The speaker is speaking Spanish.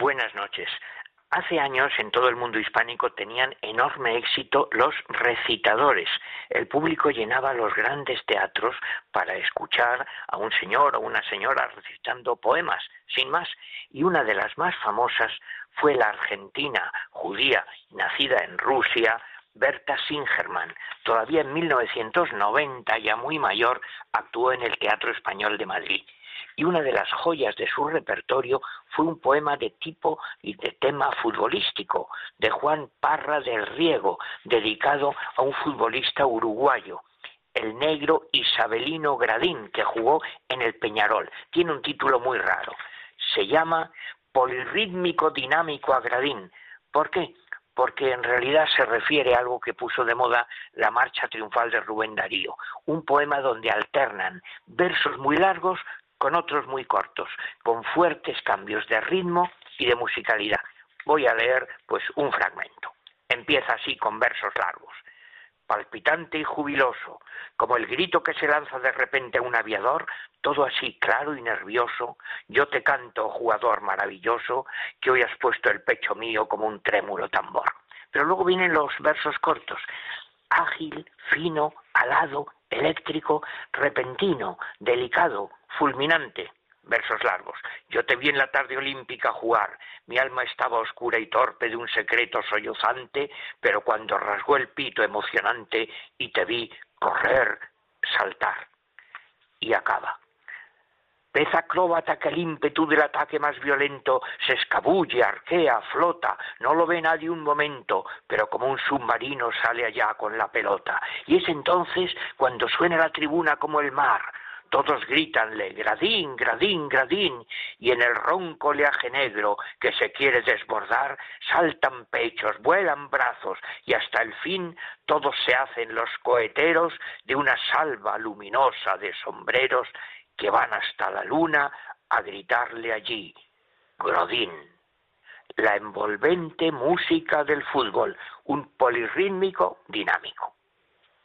Buenas noches. Hace años en todo el mundo hispánico tenían enorme éxito los recitadores. El público llenaba los grandes teatros para escuchar a un señor o una señora recitando poemas, sin más. Y una de las más famosas fue la argentina judía, nacida en Rusia, Berta Singerman. Todavía en 1990, ya muy mayor, actuó en el Teatro Español de Madrid y una de las joyas de su repertorio fue un poema de tipo y de tema futbolístico de Juan Parra del Riego, dedicado a un futbolista uruguayo, el negro Isabelino Gradín, que jugó en el Peñarol. Tiene un título muy raro. Se llama Polirrítmico Dinámico a Gradín. ¿Por qué? porque en realidad se refiere a algo que puso de moda la marcha triunfal de Rubén Darío, un poema donde alternan versos muy largos con otros muy cortos, con fuertes cambios de ritmo y de musicalidad. Voy a leer pues un fragmento. Empieza así con versos largos. Palpitante y jubiloso, como el grito que se lanza de repente a un aviador, todo así claro y nervioso, yo te canto, jugador maravilloso, que hoy has puesto el pecho mío como un trémulo tambor. Pero luego vienen los versos cortos, ágil, fino, alado, eléctrico, repentino, delicado, fulminante. Versos largos. Yo te vi en la tarde olímpica jugar. Mi alma estaba oscura y torpe de un secreto sollozante, pero cuando rasgó el pito emocionante y te vi correr, saltar. Y acaba. Pez acróbata que el ímpetu del ataque más violento se escabulle, arquea, flota, no lo ve nadie un momento, pero como un submarino sale allá con la pelota. Y es entonces cuando suena la tribuna como el mar, todos gritanle gradín, gradín, gradín, y en el ronco oleaje negro que se quiere desbordar, saltan pechos, vuelan brazos, y hasta el fin todos se hacen los coheteros de una salva luminosa de sombreros que van hasta la luna a gritarle allí, Grodín. La envolvente música del fútbol, un polirrítmico dinámico.